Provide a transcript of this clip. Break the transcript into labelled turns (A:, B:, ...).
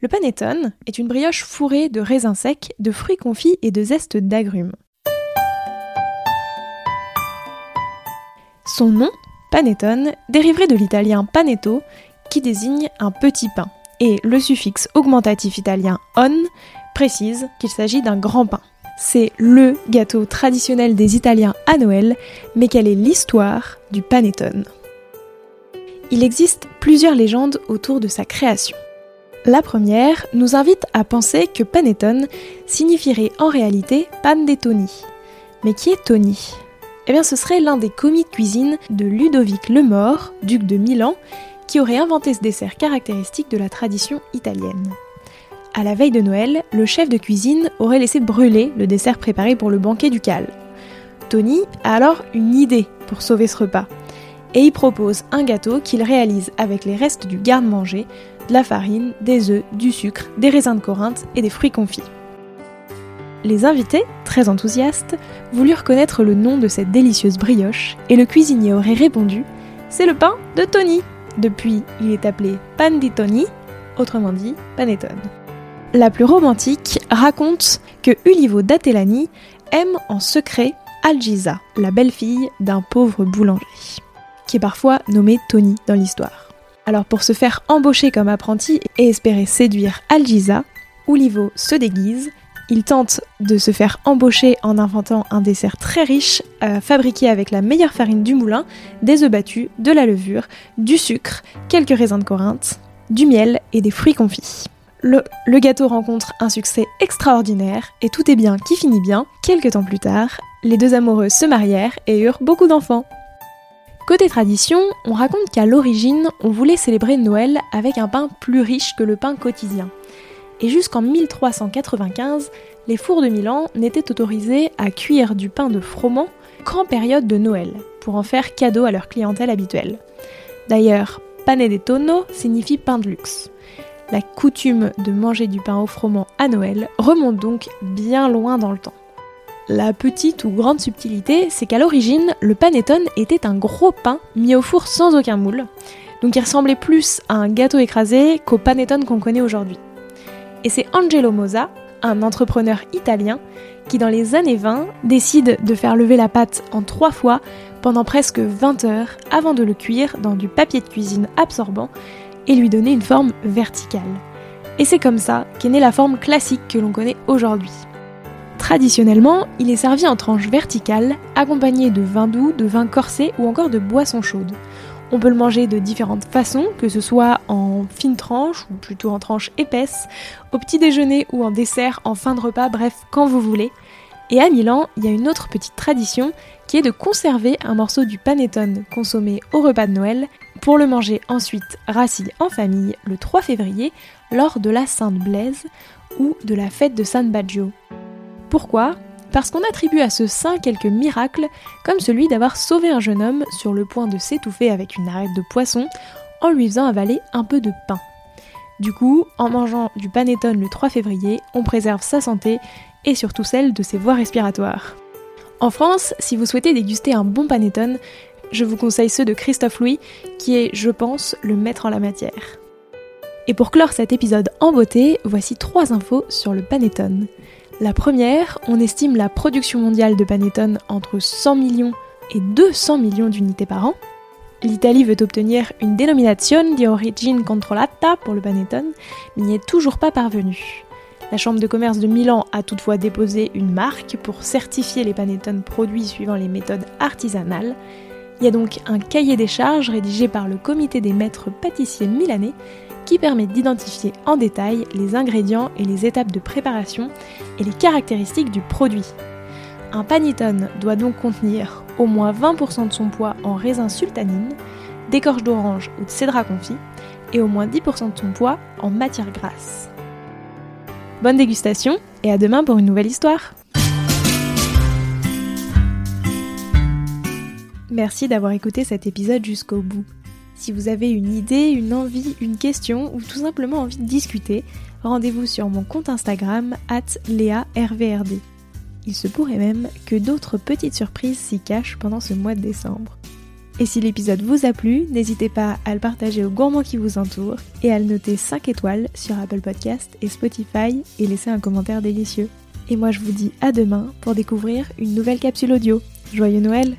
A: Le panettone est une brioche fourrée de raisins secs, de fruits confits et de zestes d'agrumes. Son nom, panettone, dériverait de l'italien panetto, qui désigne un petit pain, et le suffixe augmentatif italien on précise qu'il s'agit d'un grand pain. C'est LE gâteau traditionnel des Italiens à Noël, mais quelle est l'histoire du panettone? Il existe plusieurs légendes autour de sa création. La première nous invite à penser que panettone signifierait en réalité panettoni. Mais qui est Tony? Eh bien ce serait l'un des commis de cuisine de Ludovic le Mort, duc de Milan, qui aurait inventé ce dessert caractéristique de la tradition italienne. À la veille de Noël, le chef de cuisine aurait laissé brûler le dessert préparé pour le banquet ducal. Tony a alors une idée pour sauver ce repas et il propose un gâteau qu'il réalise avec les restes du garde-manger de la farine, des œufs, du sucre, des raisins de Corinthe et des fruits confits. Les invités, très enthousiastes, voulurent connaître le nom de cette délicieuse brioche et le cuisinier aurait répondu C'est le pain de Tony Depuis, il est appelé pan di Tony, autrement dit panettone. La plus romantique raconte que Ulivo d'Atelani aime en secret Algisa, la belle-fille d'un pauvre boulanger, qui est parfois nommé Tony dans l'histoire. Alors pour se faire embaucher comme apprenti et espérer séduire Algisa, Ulivo se déguise, il tente de se faire embaucher en inventant un dessert très riche, euh, fabriqué avec la meilleure farine du moulin, des œufs battus, de la levure, du sucre, quelques raisins de Corinthe, du miel et des fruits confits. Le, le, gâteau rencontre un succès extraordinaire et tout est bien qui finit bien. Quelques temps plus tard, les deux amoureux se marièrent et eurent beaucoup d'enfants. Côté tradition, on raconte qu'à l'origine, on voulait célébrer Noël avec un pain plus riche que le pain quotidien. Et jusqu'en 1395, les fours de Milan n'étaient autorisés à cuire du pain de froment qu'en période de Noël, pour en faire cadeau à leur clientèle habituelle. D'ailleurs, panettone signifie pain de luxe. La coutume de manger du pain au froment à Noël remonte donc bien loin dans le temps. La petite ou grande subtilité, c'est qu'à l'origine, le panettone était un gros pain mis au four sans aucun moule, donc il ressemblait plus à un gâteau écrasé qu'au panettone qu'on connaît aujourd'hui. Et c'est Angelo Mosa, un entrepreneur italien, qui dans les années 20 décide de faire lever la pâte en trois fois pendant presque 20 heures avant de le cuire dans du papier de cuisine absorbant et lui donner une forme verticale. Et c'est comme ça qu'est née la forme classique que l'on connaît aujourd'hui. Traditionnellement, il est servi en tranches verticales, accompagné de vin doux, de vin corsé ou encore de boissons chaudes. On peut le manger de différentes façons, que ce soit en fines tranches ou plutôt en tranches épaisses, au petit déjeuner ou en dessert, en fin de repas, bref, quand vous voulez. Et à Milan, il y a une autre petite tradition qui est de conserver un morceau du panettone consommé au repas de Noël pour le manger ensuite rassis en famille le 3 février lors de la Sainte Blaise ou de la fête de San Baggio. Pourquoi Parce qu'on attribue à ce saint quelques miracles, comme celui d'avoir sauvé un jeune homme sur le point de s'étouffer avec une arête de poisson en lui faisant avaler un peu de pain. Du coup, en mangeant du panettone le 3 février, on préserve sa santé et surtout celle de ses voies respiratoires. En France, si vous souhaitez déguster un bon panettone, je vous conseille ceux de Christophe Louis, qui est, je pense, le maître en la matière. Et pour clore cet épisode en beauté, voici trois infos sur le panettone. La première, on estime la production mondiale de panettone entre 100 millions et 200 millions d'unités par an. L'Italie veut obtenir une dénomination di origine controllata pour le panettone, mais n'y est toujours pas parvenue. La Chambre de commerce de Milan a toutefois déposé une marque pour certifier les panettone produits suivant les méthodes artisanales. Il y a donc un cahier des charges rédigé par le comité des maîtres pâtissiers milanais qui permet d'identifier en détail les ingrédients et les étapes de préparation et les caractéristiques du produit. Un panettone doit donc contenir au moins 20% de son poids en raisin sultanine, d'écorce d'orange ou de cédra confit, et au moins 10% de son poids en matière grasse. Bonne dégustation et à demain pour une nouvelle histoire Merci d'avoir écouté cet épisode jusqu'au bout. Si vous avez une idée, une envie, une question ou tout simplement envie de discuter, rendez-vous sur mon compte Instagram at LéaRVRD. Il se pourrait même que d'autres petites surprises s'y cachent pendant ce mois de décembre. Et si l'épisode vous a plu, n'hésitez pas à le partager aux gourmands qui vous entourent et à le noter 5 étoiles sur Apple Podcast et Spotify et laisser un commentaire délicieux. Et moi je vous dis à demain pour découvrir une nouvelle capsule audio. Joyeux Noël